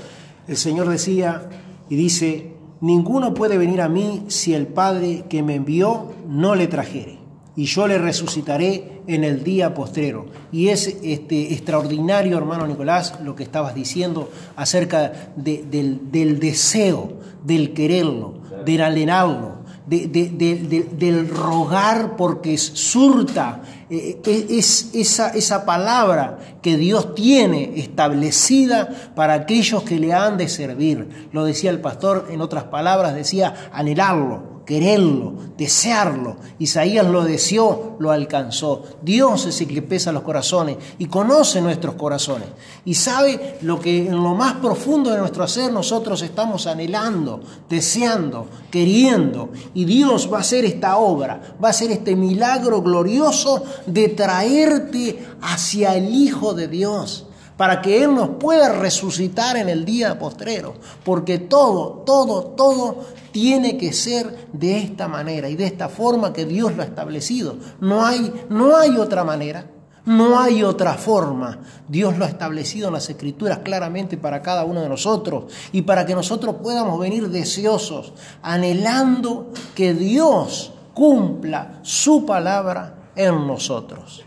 Speaker 4: el Señor decía y dice, ninguno puede venir a mí si el Padre que me envió no le trajere, y yo le resucitaré en el día postrero. Y es este, extraordinario, hermano Nicolás, lo que estabas diciendo acerca de- del, del deseo, del quererlo, del anhelarlo, de- de- de- de- del rogar porque surta eh, eh, es esa, esa palabra que Dios tiene establecida para aquellos que le han de servir. Lo decía el pastor, en otras palabras, decía anhelarlo, quererlo, desearlo. Isaías lo deseó, lo alcanzó. Dios es el que pesa los corazones y conoce nuestros corazones. Y sabe lo que en lo más profundo de nuestro ser nosotros estamos anhelando, deseando, queriendo. Y Dios va a hacer esta obra, va a hacer este milagro glorioso de traerte hacia el Hijo de Dios para que Él nos pueda resucitar en el día postrero, porque todo, todo, todo tiene que ser de esta manera y de esta forma que Dios lo ha establecido. No hay, no hay otra manera, no hay otra forma. Dios lo ha establecido en las Escrituras claramente para cada uno de nosotros y para que nosotros podamos venir deseosos, anhelando que Dios cumpla su palabra en nosotros.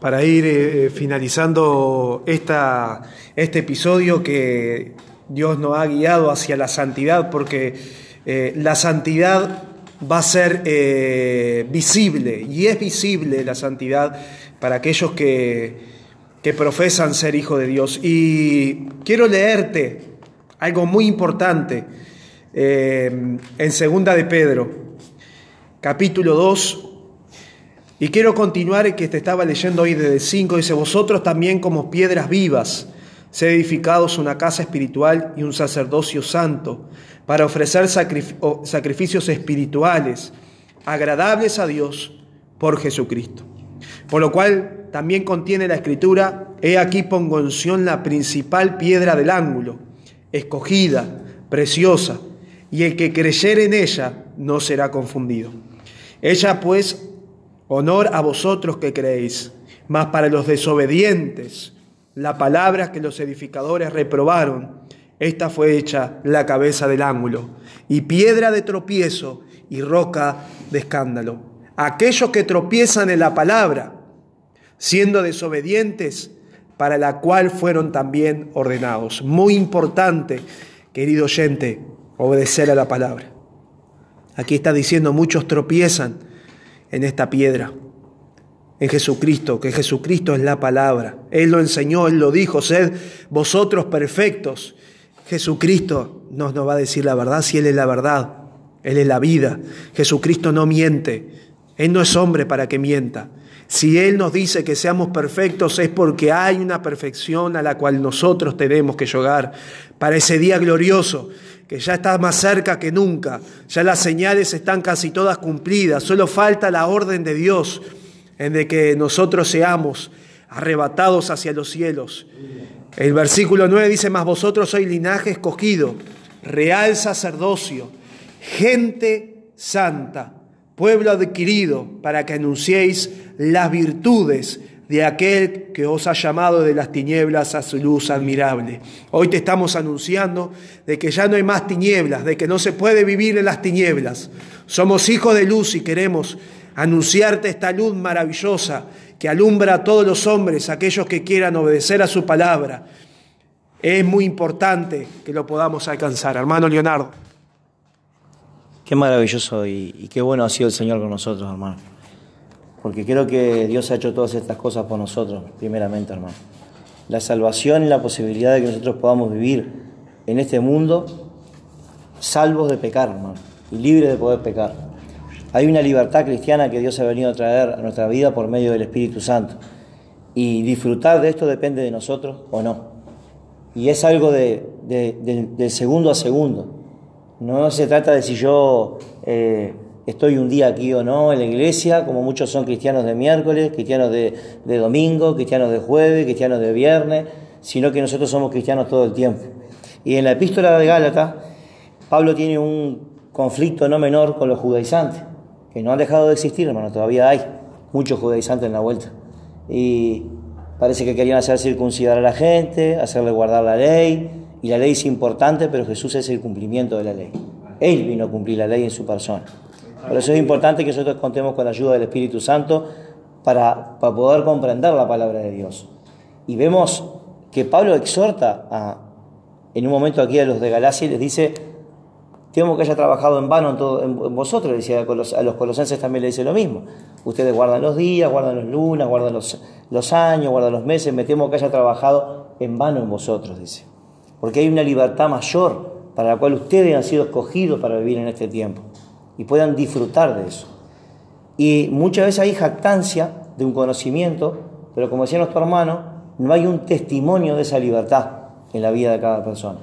Speaker 3: Para ir eh, finalizando esta, este episodio que Dios nos ha guiado hacia la santidad, porque eh, la santidad va a ser eh, visible, y es visible la santidad para aquellos que, que profesan ser hijos de Dios. Y quiero leerte algo muy importante eh, en Segunda de Pedro, capítulo 2, y quiero continuar que te estaba leyendo hoy desde el 5. Dice, vosotros también como piedras vivas, sed edificados una casa espiritual y un sacerdocio santo, para ofrecer sacrificios espirituales, agradables a Dios por Jesucristo. Por lo cual también contiene la escritura, he aquí pongo en la principal piedra del ángulo, escogida, preciosa, y el que creyere en ella no será confundido. Ella pues Honor a vosotros que creéis, mas para los desobedientes, la palabra que los edificadores reprobaron, esta fue hecha la cabeza del ángulo, y piedra de tropiezo y roca de escándalo. Aquellos que tropiezan en la palabra, siendo desobedientes, para la cual fueron también ordenados. Muy importante, querido oyente, obedecer a la palabra. Aquí está diciendo, muchos tropiezan en esta piedra, en Jesucristo, que Jesucristo es la palabra. Él lo enseñó, Él lo dijo, sed vosotros perfectos. Jesucristo nos, va a decir la verdad si Él es la verdad, Él es la vida. Jesucristo no miente, Él no es hombre para que mienta. Si Él nos dice que seamos perfectos es porque hay una perfección a la cual nosotros tenemos que llegar para ese día glorioso que ya está más cerca que nunca, ya las señales están casi todas cumplidas, solo falta la orden de Dios en de que nosotros seamos arrebatados hacia los cielos. El versículo 9 dice, más vosotros sois linaje escogido, real sacerdocio, gente santa, pueblo adquirido, para que anunciéis las virtudes de aquel que os ha llamado de las tinieblas a su luz admirable. Hoy te estamos anunciando de que ya no hay más tinieblas, de que no se puede vivir en las tinieblas. Somos hijos de luz y queremos anunciarte esta luz maravillosa que alumbra a todos los hombres, aquellos que quieran obedecer a su palabra. Es muy importante que lo podamos alcanzar. Hermano Leonardo.
Speaker 6: Qué maravilloso y, y qué bueno ha sido el Señor con nosotros, hermano. Porque creo que Dios ha hecho todas estas cosas por nosotros, primeramente, hermano. La salvación y la posibilidad de que nosotros podamos vivir en este mundo salvos de pecar, hermano, y libres de poder pecar. Hay una libertad cristiana que Dios ha venido a traer a nuestra vida por medio del Espíritu Santo. Y disfrutar de esto depende de nosotros o no. Y es algo de, de- de- segundo a segundo. No se trata de si yo eh, estoy un día aquí o no en la iglesia, como muchos son cristianos de miércoles, cristianos de, de domingo, cristianos de jueves, cristianos de viernes, sino que nosotros somos cristianos todo el tiempo. Y en la epístola de Gálatas, Pablo tiene un conflicto no menor con los judaizantes, que no han dejado de existir, hermano, todavía hay muchos judaizantes en la vuelta. y parece que querían hacer circuncidar a la gente, hacerle guardar la ley, y la ley es importante, pero Jesús es el cumplimiento de la ley. Él vino a cumplir la ley en su persona. Por eso es importante que nosotros contemos con la ayuda del Espíritu Santo para, para poder comprender la palabra de Dios. Y vemos que Pablo exhorta a, en un momento aquí a los de Galacia y les dice, temo que haya trabajado en vano en, todo, en, vosotros, decía a los colosenses también le dice lo mismo. Ustedes guardan los días, guardan los lunas, guardan los, los años, guardan los meses, me temo que haya trabajado en vano en vosotros, dice. Porque hay una libertad mayor para la cual ustedes han sido escogidos para vivir en este tiempo y puedan disfrutar de eso. Y muchas veces hay jactancia de un conocimiento, pero como decía nuestro hermano, no hay un testimonio de esa libertad en la vida de cada persona.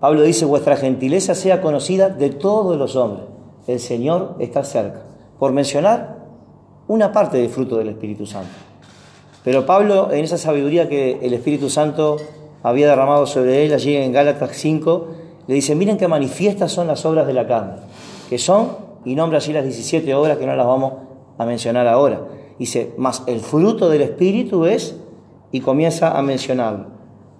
Speaker 6: Pablo dice, vuestra gentileza sea conocida de todos los hombres. El Señor está cerca. Por mencionar una parte del fruto del Espíritu Santo. Pero Pablo, en esa sabiduría que el Espíritu Santo había derramado sobre él allí en Gálatas 5, le dice, miren qué manifiestas son las obras de la carne, que son, y nombra allí las 17 obras que no las vamos a mencionar ahora. Dice, más el fruto del Espíritu es, y comienza a mencionarlo.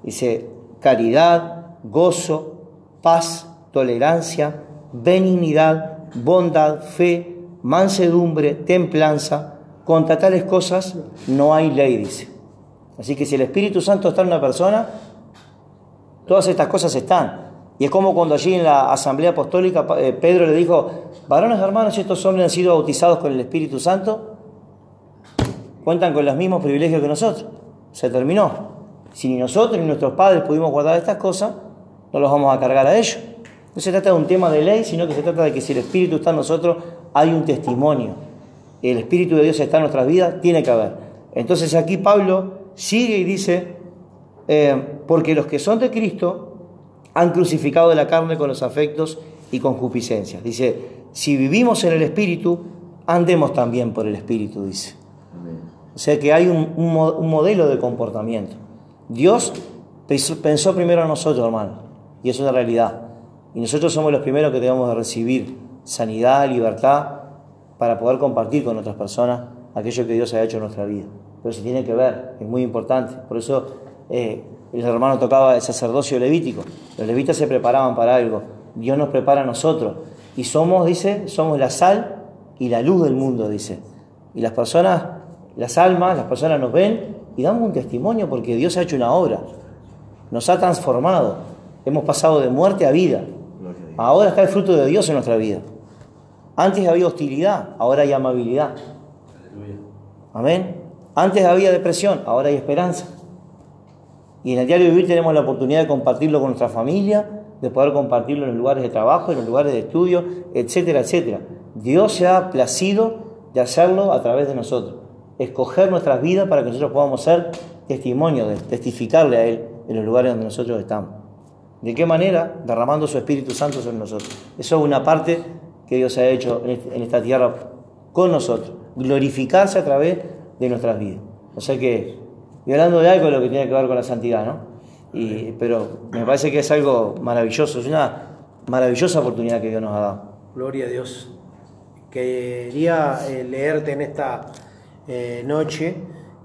Speaker 6: Dice, caridad, gozo, paz, tolerancia, benignidad, bondad, fe, mansedumbre, templanza. Contra tales cosas no hay ley, dice. Así que si el Espíritu Santo está en una persona, todas estas cosas están. Y es como cuando allí en la asamblea apostólica eh, Pedro le dijo, varones hermanos, estos hombres han sido bautizados con el Espíritu Santo, cuentan con los mismos privilegios que nosotros. Se terminó. Si ni nosotros ni nuestros padres pudimos guardar estas cosas, no los vamos a cargar a ellos. No se trata de un tema de ley, sino que se trata de que si el Espíritu está en nosotros, hay un testimonio. El Espíritu de Dios está en nuestras vidas, tiene que haber. Entonces aquí Pablo sigue y dice, eh, porque los que son de Cristo han crucificado la carne con los afectos y concupiscencias. Dice, si vivimos en el Espíritu, andemos también por el Espíritu, dice. O sea que hay un, modelo de comportamiento. Dios pensó primero en nosotros, hermano. Y eso es la realidad. Y nosotros somos los primeros que debemos de recibir sanidad, libertad, para poder compartir con otras personas aquello que Dios ha hecho en nuestra vida. Pero se tiene que ver, es muy importante. Por eso eh, el hermano tocaba el sacerdocio levítico. Los levitas se preparaban para algo. Dios nos prepara a nosotros. Y somos, dice, somos la sal y la luz del mundo, dice. Y las personas, las almas, las personas nos ven y damos un testimonio porque Dios ha hecho una obra. Nos ha transformado. Hemos pasado de muerte a vida. Ahora está el fruto de Dios en nuestra vida. Antes había hostilidad, ahora hay amabilidad. Amén. Antes había depresión, ahora hay esperanza. Y en el diario vivir tenemos la oportunidad de compartirlo con nuestra familia, de poder compartirlo en los lugares de trabajo, en los lugares de estudio, etcétera, etcétera. Dios se ha placido de hacerlo a través de nosotros. Escoger nuestras vidas para que nosotros podamos ser testimonio de testificarle a Él en los lugares donde nosotros estamos. ¿De qué manera? Derramando su Espíritu Santo sobre nosotros. Eso es una parte que Dios ha hecho en esta tierra con nosotros. Glorificarse a través de nuestras vidas. O sea que, y hablando de algo lo que tiene que ver con la santidad, ¿no? Y, pero me parece que es algo maravilloso, es una maravillosa oportunidad que Dios nos ha dado.
Speaker 4: Gloria a Dios. Quería eh, leerte en esta eh, noche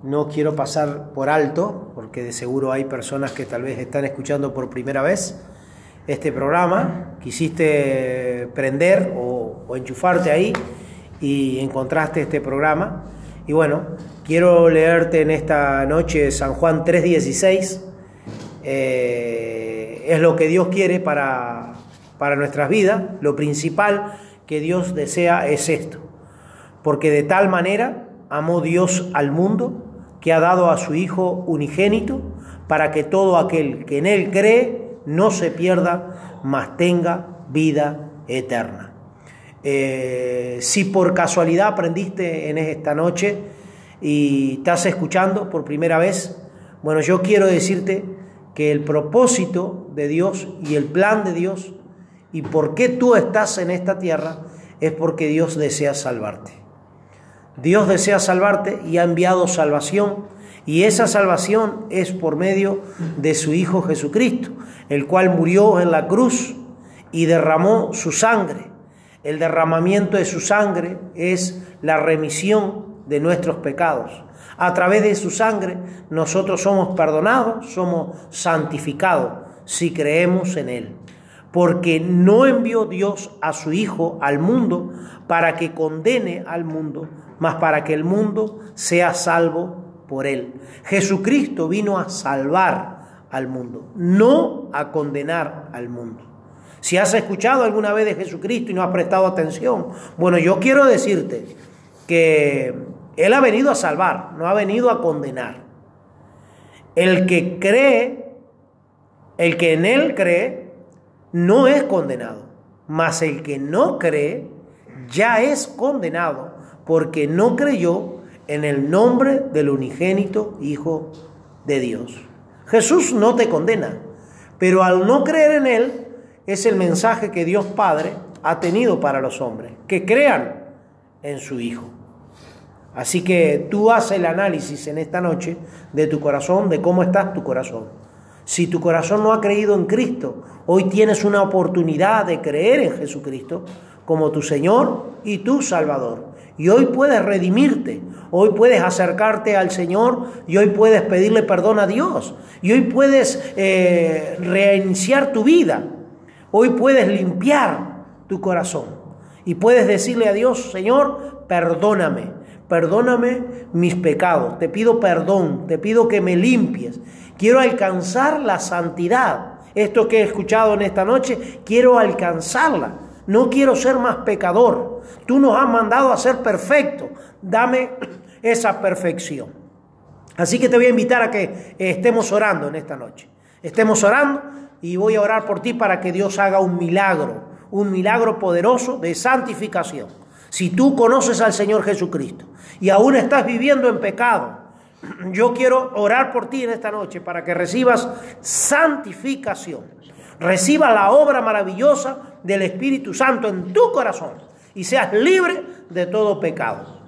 Speaker 4: no quiero pasar por alto, porque de seguro hay personas que tal vez están escuchando por primera vez este programa, quisiste prender o, enchufarte ahí y encontraste este programa. Y bueno, quiero leerte en esta noche San Juan 3:16. Eh, es lo que Dios quiere para, para nuestras vidas. Lo principal que Dios desea es esto. Porque de tal manera amó Dios al mundo que ha dado a su Hijo unigénito, para que todo aquel que en Él cree no se pierda, mas tenga vida eterna. Eh, si por casualidad aprendiste en esta noche y estás escuchando por primera vez, bueno, yo quiero decirte que el propósito de Dios y el plan de Dios y por qué tú estás en esta tierra es porque Dios desea salvarte. Dios desea salvarte y ha enviado salvación y esa salvación es por medio de su Hijo Jesucristo, el cual murió en la cruz y derramó su sangre. El derramamiento de su sangre es la remisión de nuestros pecados. A través de su sangre nosotros somos perdonados, somos santificados si creemos en Él. Porque no envió Dios a su Hijo al mundo para que condene al mundo, mas para que el mundo sea salvo por Él. Jesucristo vino a salvar al mundo, no a condenar al mundo. Si has escuchado alguna vez de Jesucristo y no has prestado atención, bueno, yo quiero decirte que Él ha venido a salvar, no ha venido a condenar. El que cree, el que en Él cree, no es condenado, mas el que no cree ya es condenado porque no creyó en el nombre del unigénito Hijo de Dios. Jesús no te condena, pero al no creer en Él es el mensaje que Dios Padre ha tenido para los hombres, que crean en su Hijo. Así que tú haces el análisis en esta noche de tu corazón, de cómo está tu corazón. Si tu corazón no ha creído en Cristo, hoy tienes una oportunidad de creer en Jesucristo como tu Señor y tu Salvador. Y hoy puedes redimirte, hoy puedes acercarte al Señor y hoy puedes pedirle perdón a Dios. Y hoy puedes eh, reiniciar tu vida. Hoy puedes limpiar tu corazón. Y puedes decirle a Dios, Señor, perdóname, perdóname mis pecados. Te pido perdón, te pido que me limpies. Quiero alcanzar la santidad. Esto que he escuchado en esta noche, quiero alcanzarla. No quiero ser más pecador. Tú nos has mandado a ser perfecto. Dame <clears throat> esa perfección. Así que te voy a invitar a que estemos orando en esta noche. Estemos orando y voy a orar por ti para que Dios haga un milagro, un milagro poderoso de santificación. Si tú conoces al Señor Jesucristo y aún estás viviendo en pecado, yo quiero orar por ti en esta noche para que recibas santificación. Reciba la obra maravillosa del Espíritu Santo en tu corazón y seas libre de todo pecado.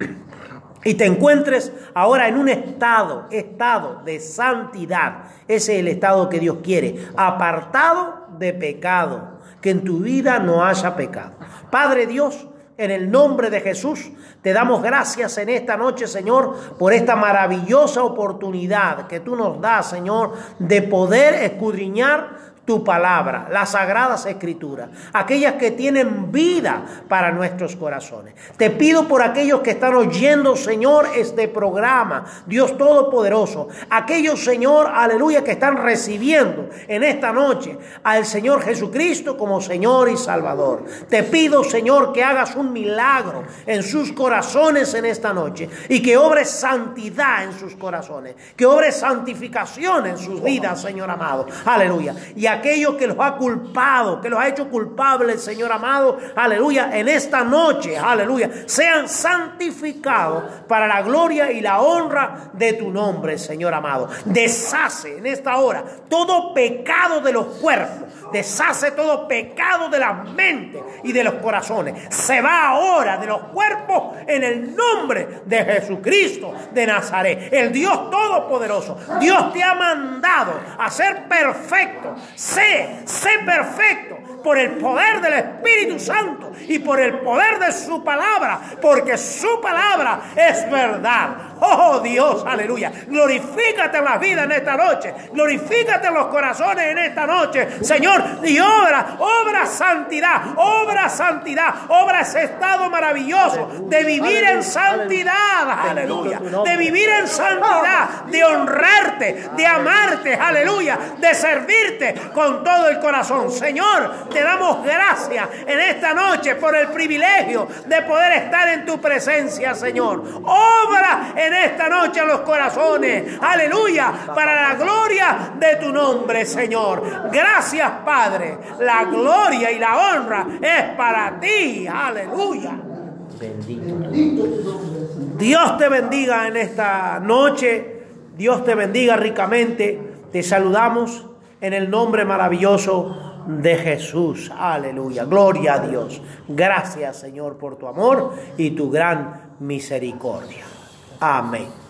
Speaker 4: Y te encuentres ahora en un estado, estado de santidad. Ese es el estado que Dios quiere, apartado de pecado, que en tu vida no haya pecado. Padre Dios, en el nombre de Jesús, te damos gracias en esta noche, Señor, por esta maravillosa oportunidad que tú nos das, Señor, de poder escudriñar tu palabra, las sagradas escrituras, aquellas que tienen vida para nuestros corazones. Te pido por aquellos que están oyendo, Señor, este programa, Dios Todopoderoso, aquellos, Señor, aleluya, que están recibiendo en esta noche al Señor Jesucristo como Señor y Salvador. Te pido, Señor, que hagas un milagro en sus corazones en esta noche y que obres santidad en sus corazones, que obres santificación en sus vidas, Señor amado. Aleluya. Y aquellos que los ha culpado, que los ha hecho culpables, Señor amado, aleluya, en esta noche, aleluya, sean santificados para la gloria y la honra de tu nombre, Señor amado. Deshace en esta hora todo pecado de los cuerpos, deshace todo pecado de la mente y de los corazones. Se va ahora de los cuerpos en el nombre de Jesucristo de Nazaret, el Dios Todopoderoso. Dios te ha mandado a ser perfecto. Sé, sé perfecto por el poder del Espíritu Santo y por el poder de su palabra, porque su palabra es verdad. Oh Dios, aleluya. Glorifícate la vida en esta noche. Glorifícate los corazones en esta noche, Señor. Y obra, obra santidad, obra santidad, obra ese estado maravilloso de vivir en santidad, aleluya. De vivir en santidad, de honrarte, de amarte, aleluya. De servirte con todo el corazón. Señor, te damos gracias en esta noche por el privilegio de poder estar en tu presencia, Señor. Obra en esta noche en los corazones. Aleluya. Para la gloria de tu nombre, Señor. Gracias, Padre. La gloria y la honra es para ti. Aleluya. Dios te bendiga en esta noche. Dios te bendiga ricamente. Te saludamos en el nombre maravilloso de Jesús. Aleluya. Gloria a Dios. Gracias, Señor, por tu amor y tu gran misericordia. Amén.